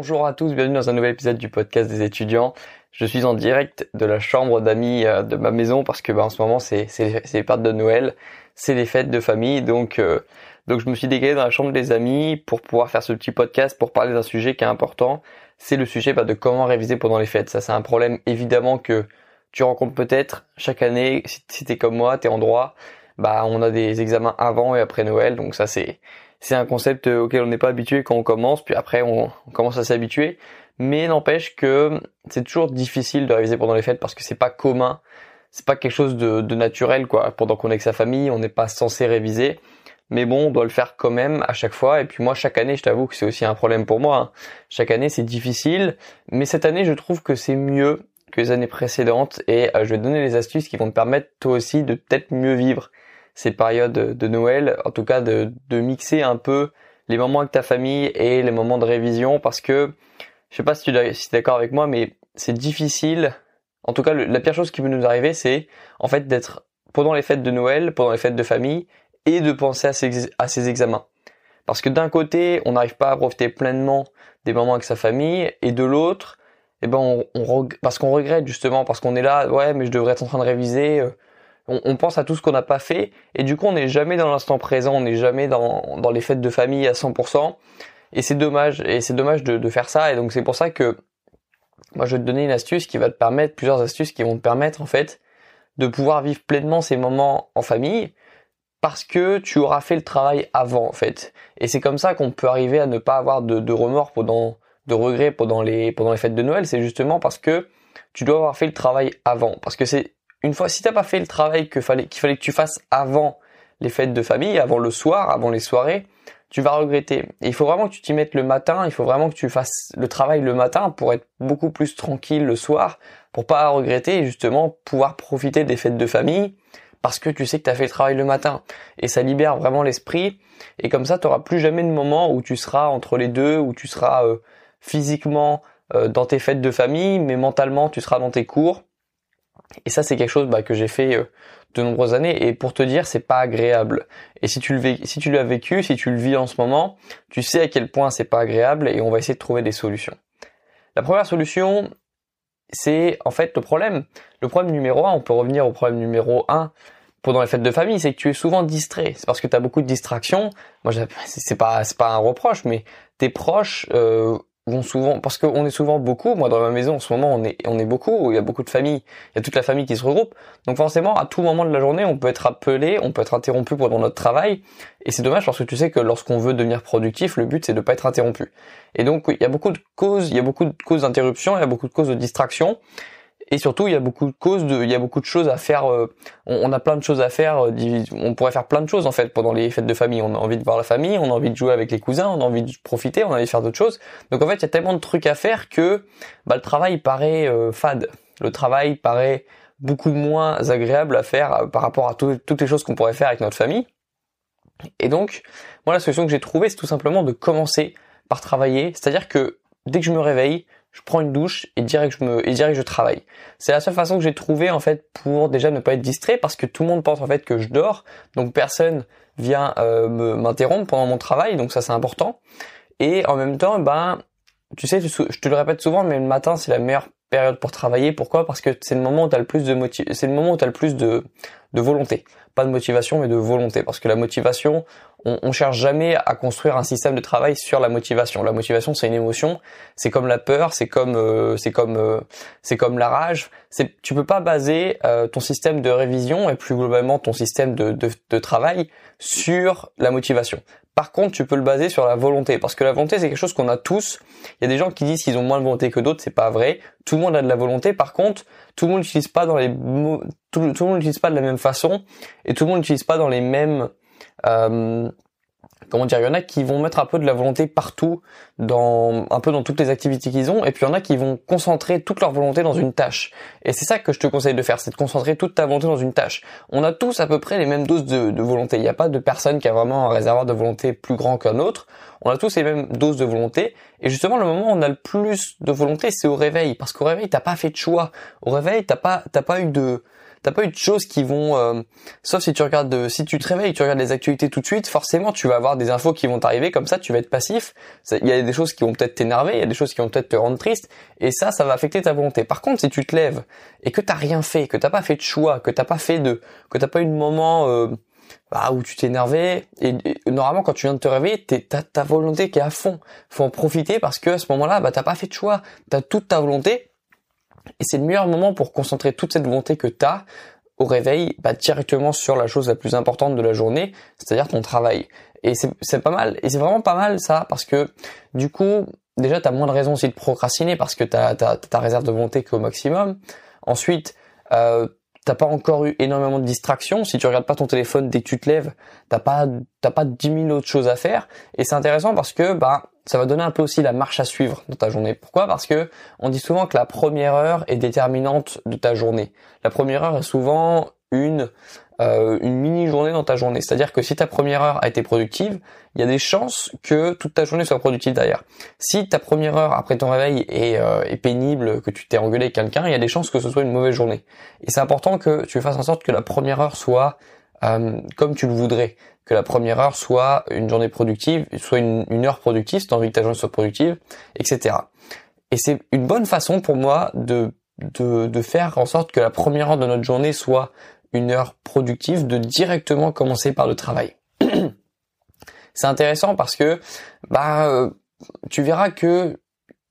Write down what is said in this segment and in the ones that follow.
Bonjour à tous, bienvenue dans un nouvel épisode du podcast des étudiants. Je suis en direct de la chambre d'amis euh, de ma maison parce que bah, en ce moment c'est les fêtes de Noël, c'est les fêtes de famille, donc euh, donc je me suis décalé dans la chambre des amis pour pouvoir faire ce petit podcast pour parler d'un sujet qui est important. C'est le sujet bah, de comment réviser pendant les fêtes. Ça c'est un problème évidemment que tu rencontres peut-être chaque année si t'es comme moi, t'es en droit. Bah on a des examens avant et après Noël, donc ça c'est c'est un concept euh, auquel on n'est pas habitué quand on commence, puis après on, commence à s'habituer. Mais n'empêche que c'est toujours difficile de réviser pendant les fêtes parce que c'est pas commun, c'est pas quelque chose de, naturel quoi. Pendant qu'on est avec sa famille, on n'est pas censé réviser. Mais bon, on doit le faire quand même à chaque fois. Et puis moi, chaque année, je t'avoue que c'est aussi un problème pour moi. Hein. Chaque année, c'est difficile. Mais cette année, je trouve que c'est mieux que les années précédentes. Et euh, je vais te donner les astuces qui vont te permettre toi aussi de peut-être mieux vivre ces périodes de Noël, en tout cas de, de mixer un peu les moments avec ta famille et les moments de révision parce que je sais pas si tu es d'accord avec moi mais c'est difficile en tout cas la pire chose qui peut nous arriver c'est en fait d'être pendant les fêtes de Noël, pendant les fêtes de famille et de penser à ces, à ces examens. Parce que d'un côté, on n'arrive pas à profiter pleinement des moments avec sa famille et de l'autre, eh ben on, on parce qu'on regrette justement parce qu'on est là, ouais, mais je devrais être en train de réviser, on, pense à tout ce qu'on n'a pas fait. Et du coup on n'est jamais dans l'instant présent, on n'est jamais dans, dans les fêtes de famille à 100% et c'est dommage. Et c'est dommage de, de, faire ça. Et donc c'est pour ça que moi je vais te donner une astuce qui va te permettre plusieurs astuces qui vont te permettre en fait de pouvoir vivre pleinement ces moments en famille parce que tu auras fait le travail avant en fait. Et c'est comme ça qu'on peut arriver à ne pas avoir de, de remords pendant de regrets pendant les pendant les fêtes de Noël. C'est justement parce que tu dois avoir fait le travail avant. Parce que c'est une fois, si t'as pas fait le travail qu'il fallait que tu fasses avant les fêtes de famille, avant le soir, avant les soirées, tu vas regretter. il faut vraiment que tu t'y mettes le matin, il faut vraiment que tu fasses le travail le matin pour être beaucoup plus tranquille le soir, pour pas regretter et justement pouvoir profiter des fêtes de famille parce que tu sais que tu as fait le travail le matin. Et ça libère vraiment l'esprit. Et comme ça, tu n'auras plus jamais de moment où tu seras entre les deux, où tu seras euh, physiquement euh, dans tes fêtes de famille, mais mentalement tu seras dans tes cours. Et ça, c'est quelque chose bah, que j'ai fait euh, de nombreuses années. Et pour te dire, c'est pas agréable. Et si tu le si tu l'as vécu, si tu le vis en ce moment, tu sais à quel point c'est pas agréable. Et on va essayer de trouver des solutions. La première solution, c'est en fait le problème. Le problème numéro un, on peut revenir au problème numéro un pendant les fêtes de famille, c'est que tu es souvent distrait. C'est parce que tu as beaucoup de distractions. Moi, c'est pas c'est pas un reproche, mais tes proches euh, vont souvent parce qu'on est souvent beaucoup moi dans ma maison en ce moment on est on est beaucoup il y a beaucoup de familles il y a toute la famille qui se regroupe. Donc forcément à tout moment de la journée on peut être appelé on peut être interrompu pendant notre travail. Et c'est dommage parce que tu sais que lorsqu'on veut devenir productif le but c'est de pas être interrompu. Et donc il y a beaucoup de causes il y a beaucoup de causes d'interruption il y a beaucoup de causes de distraction et surtout il y a beaucoup de causes de il y a beaucoup de choses à faire euh, on, a plein de choses à faire euh, on pourrait faire plein de choses en fait pendant les fêtes de famille. On a envie de voir la famille on a envie de jouer avec les cousins on a envie de profiter on a envie de faire d'autres choses. Donc en fait il y a tellement de trucs à faire que bah, le travail paraît euh, fade. Le travail paraît beaucoup moins agréable à faire par rapport à toutes les choses qu'on pourrait faire avec notre famille. Et donc moi la solution que j'ai trouvée c'est tout simplement de commencer par travailler. C'est à dire que dès que je me réveille je prends une douche et direct je me et direct je travaille. C'est la seule façon que j'ai trouvé en fait pour déjà ne pas être distrait parce que tout le monde pense en fait que je dors, donc personne vient euh, m'interrompre pendant mon travail, donc ça c'est important. Et en même temps, ben tu sais, je te le répète souvent, mais le matin c'est la meilleure période pour travailler. Pourquoi? Parce que c'est le moment où tu as le plus de c'est le moment où tu as le plus de de volonté pas de motivation mais de volonté parce que la motivation on, on, cherche jamais à construire un système de travail sur la motivation la motivation c'est une émotion c'est comme la peur c'est comme euh, c'est comme euh, c'est comme la rage c'est tu peux pas baser euh, ton système de révision et plus globalement ton système de, de, de travail sur la motivation par contre, tu peux le baser sur la volonté, parce que la volonté, c'est quelque chose qu'on a tous. Il y a des gens qui disent qu'ils ont moins de volonté que d'autres, c'est pas vrai. Tout le monde a de la volonté. Par contre, tout le monde n'utilise pas dans les tout, le monde n'utilise pas de la même façon, et tout le monde n'utilise pas dans les mêmes comment dire, il y en a qui vont mettre un peu de la volonté partout, dans un peu dans toutes les activités qu'ils ont, et puis il y en a qui vont concentrer toute leur volonté dans une tâche. Et c'est ça que je te conseille de faire, c'est de concentrer toute ta volonté dans une tâche. On a tous à peu près les mêmes doses de, volonté. Il n'y a pas de personne qui a vraiment un réservoir de volonté plus grand qu'un autre. On a tous les mêmes doses de volonté. Et justement, le moment où on a le plus de volonté, c'est au réveil, parce qu'au réveil, t'as pas fait de choix. Au réveil, t'as pas, t'as pas eu de t'as pas eu de choses qui vont, euh, sauf si tu regardes, si tu te réveilles, tu regardes les actualités tout de suite, forcément tu vas avoir des infos qui vont t'arriver comme ça, tu vas être passif. Il y a des choses qui vont peut-être t'énerver, il y a des choses qui vont peut-être te rendre triste, et ça, ça va affecter ta volonté. Par contre, si tu te lèves et que t'as rien fait, que t'as pas fait de choix, que t'as pas fait de, que t'as pas eu de moment euh, bah, où tu t'es énervé, et, normalement quand tu viens de te réveiller, t'as ta volonté qui est à fond. Faut en profiter parce que à ce moment-là, bah t'as pas fait de choix, t'as toute ta volonté et c'est le meilleur moment pour concentrer toute cette volonté que tu as au réveil bah, directement sur la chose la plus importante de la journée, c'est-à-dire ton travail. Et c'est pas mal, et c'est vraiment pas mal ça, parce que du coup, déjà, tu as moins de raisons aussi de procrastiner, parce que tu as, ta réserve de volonté qu'au maximum. Ensuite, euh, t'as pas encore eu énormément de distractions. Si tu regardes pas ton téléphone dès que tu te lèves, t'as pas t'as pas dix mille autres choses à faire. Et c'est intéressant parce que bah ça va donner un peu aussi la marche à suivre dans ta journée. Pourquoi? Parce que on dit souvent que la première heure est déterminante de ta journée. La première heure est souvent une euh, une mini journée dans ta journée. C'est-à-dire que si ta première heure a été productive, il y a des chances que toute ta journée soit productive derrière. Si ta première heure après ton réveil est, euh, est pénible, que tu t'es engueulé avec quelqu'un, il y a des chances que ce soit une mauvaise journée. Et c'est important que tu fasses en sorte que la première heure soit euh, comme tu le voudrais, que la première heure soit une journée productive, soit une, heure productive, si tu envie que ta journée soit productive, etc. Et c'est une bonne façon pour moi de, de, faire en sorte que la première heure de notre journée soit une heure productive, de directement commencer par le travail. c'est intéressant parce que bah euh, tu verras que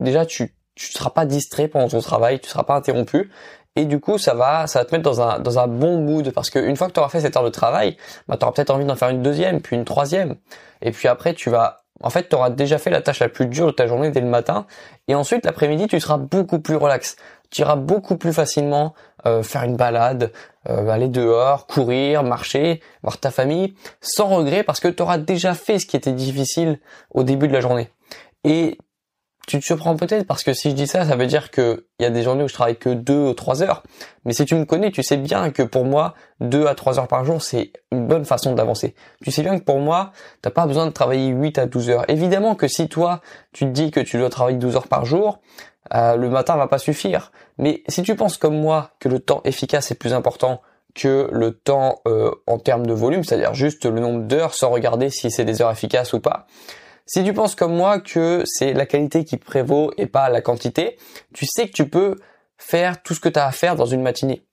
déjà tu tu seras pas distrait pendant ton travail, tu seras pas interrompu et du coup ça va ça va te mettre dans un dans un bon mood. Parce qu'une fois que tu auras fait cette heure de travail bah tu auras peut-être envie d'en faire une deuxième puis une troisième. Et puis après tu vas en fait tu auras déjà fait la tâche la plus dure de ta journée dès le matin. Et ensuite l'après-midi tu seras beaucoup plus relax. Tu iras beaucoup plus facilement euh, faire une balade euh, aller dehors courir marcher voir ta famille sans regret parce que tu auras déjà fait ce qui était difficile au début de la journée tu te surprends peut-être parce que si je dis ça, ça veut dire que il y a des journées où je travaille que deux ou trois heures. Mais si tu me connais, tu sais bien que pour moi, deux à trois heures par jour, c'est une bonne façon d'avancer. Tu sais bien que pour moi, t'as pas besoin de travailler 8 à 12 heures. Évidemment que si toi, tu te dis que tu dois travailler 12 heures par jour, euh, le matin va pas suffire. Mais si tu penses comme moi que le temps efficace est plus important que le temps euh, en termes de volume, c'est-à-dire juste le nombre d'heures sans regarder si c'est des heures efficaces ou pas, si tu penses comme moi que c'est la qualité qui prévaut et pas la quantité, tu sais que tu peux faire tout ce que tu as à faire dans une matinée.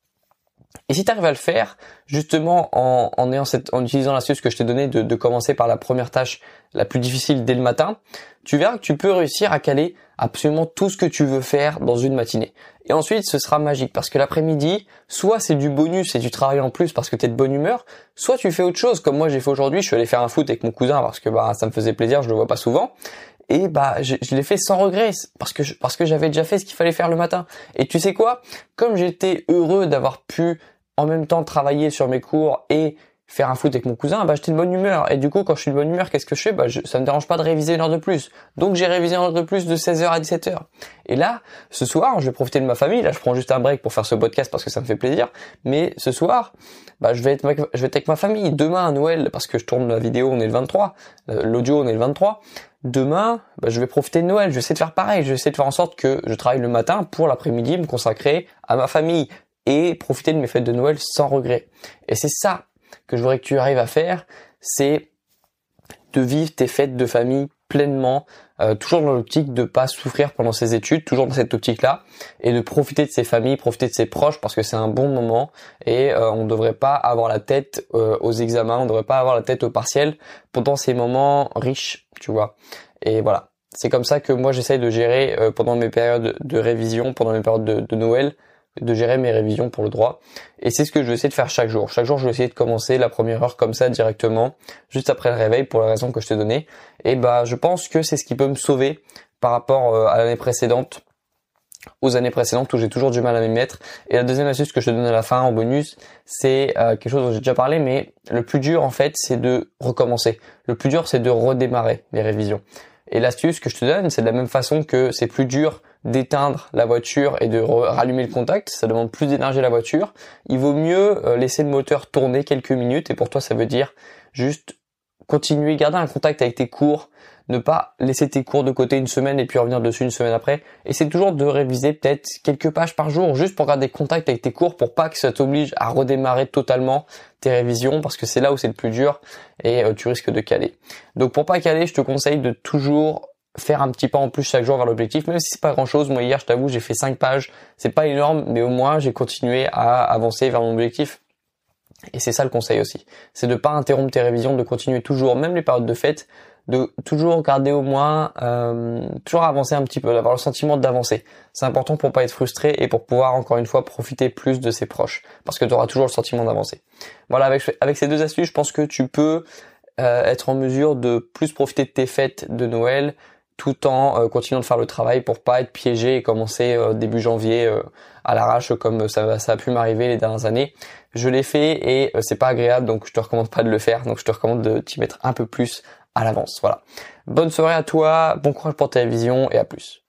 Et si tu arrives à le faire, justement en, en, ayant cette, en utilisant l'astuce que je t'ai donnée de, commencer par la première tâche la plus difficile dès le matin, tu verras que tu peux réussir à caler absolument tout ce que tu veux faire dans une matinée. Et ensuite, ce sera magique parce que l'après-midi, soit c'est du bonus et tu travailles en plus parce que tu es de bonne humeur, soit tu fais autre chose comme moi j'ai fait aujourd'hui, je suis allé faire un foot avec mon cousin parce que bah ça me faisait plaisir, je le vois pas souvent et bah je, l'ai fait sans regret parce que parce que j'avais déjà fait ce qu'il fallait faire le matin. Et tu sais quoi? Comme j'étais heureux d'avoir pu en même temps travailler sur mes cours et faire un foot avec mon cousin, bah j'étais de bonne humeur. Et du coup, quand je suis de bonne humeur, qu'est-ce que je fais? Bah je, ça me dérange pas de réviser une heure de plus. Donc j'ai révisé une heure de plus de 16h à 17h. Et là, ce soir, je vais profiter de ma famille. Là, je prends juste un break pour faire ce podcast parce que ça me fait plaisir. Mais ce soir, bah je vais être, je vais être avec ma famille. Demain à Noël, parce que je tourne la vidéo, on est le 23. L'audio, on est le 23 demain, bah, je vais profiter de Noël. Je vais essayer de faire pareil. Je vais essayer de faire en sorte que je travaille le matin pour l'après-midi, me consacrer à ma famille et profiter de mes fêtes de Noël sans regret. Et c'est ça que je voudrais que tu arrives à faire, c'est de vivre tes fêtes de famille pleinement, euh, toujours dans l'optique de pas souffrir pendant ses études, toujours dans cette optique-là, et de profiter de ses familles, profiter de ses proches parce que c'est un bon moment et euh, on ne devrait pas avoir la tête euh, aux examens, on ne devrait pas avoir la tête au partiel pendant ces moments riches, tu vois. Et voilà, c'est comme ça que moi j'essaye de gérer pendant mes périodes de révision, pendant mes périodes de Noël, de gérer mes révisions pour le droit. Et c'est ce que je vais essayer de faire chaque jour. Chaque jour, je vais essayer de commencer la première heure comme ça directement, juste après le réveil pour la raison que je t'ai donnée. Et bah, je pense que c'est ce qui peut me sauver par rapport euh, à l'année précédente, aux années précédentes où j'ai toujours du mal à m'y mettre. Et la deuxième astuce que je te donne à la fin en bonus, c'est euh, quelque chose dont j'ai déjà parlé, mais le plus dur en fait, c'est de recommencer. Le plus dur, c'est de redémarrer les révisions. Et l'astuce que je te donne, c'est de la même façon que c'est plus dur d'éteindre la voiture et de rallumer le contact, ça demande plus d'énergie la voiture. Il vaut mieux euh, laisser le moteur tourner quelques minutes et pour toi ça veut dire juste continuer, garder un contact avec tes cours, ne pas laisser tes cours de côté une semaine et puis revenir dessus une semaine après. Essaie toujours de réviser peut-être quelques pages par jour juste pour garder contact avec tes cours pour pas que ça t'oblige à redémarrer totalement tes révisions parce que c'est là où c'est le plus dur et euh, tu risques de caler. Donc pour pas caler, je te conseille de toujours faire un petit pas en plus chaque jour vers l'objectif, même si c'est pas grand chose. Moi hier, je t'avoue, j'ai fait 5 pages. C'est pas énorme, mais au moins j'ai continué à avancer vers mon objectif. Et c'est ça le conseil aussi. C'est de pas interrompre tes révisions, de continuer toujours, même les périodes de fête, de toujours garder au moins, euh, toujours avancer un petit peu, d'avoir le sentiment d'avancer. C'est important pour pas être frustré et pour pouvoir encore une fois profiter plus de ses proches, parce que tu auras toujours le sentiment d'avancer. Voilà, avec, avec ces deux astuces, je pense que tu peux euh, être en mesure de plus profiter de tes fêtes de Noël, tout en euh, continuant de faire le travail pour pas être piégé et commencer début janvier à l'arrache comme ça, ça a pu m'arriver les dernières années. Je l'ai fait et c'est pas agréable donc je te recommande pas de le faire. Donc je te recommande de t'y mettre un peu plus à l'avance. Voilà. Bonne soirée à toi, bon courage pour ta vision et à plus.